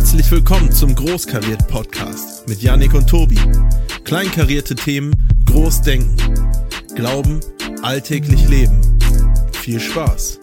Herzlich willkommen zum Großkariert Podcast mit Yannick und Tobi. Kleinkarierte Themen, groß denken. Glauben, alltäglich leben. Viel Spaß.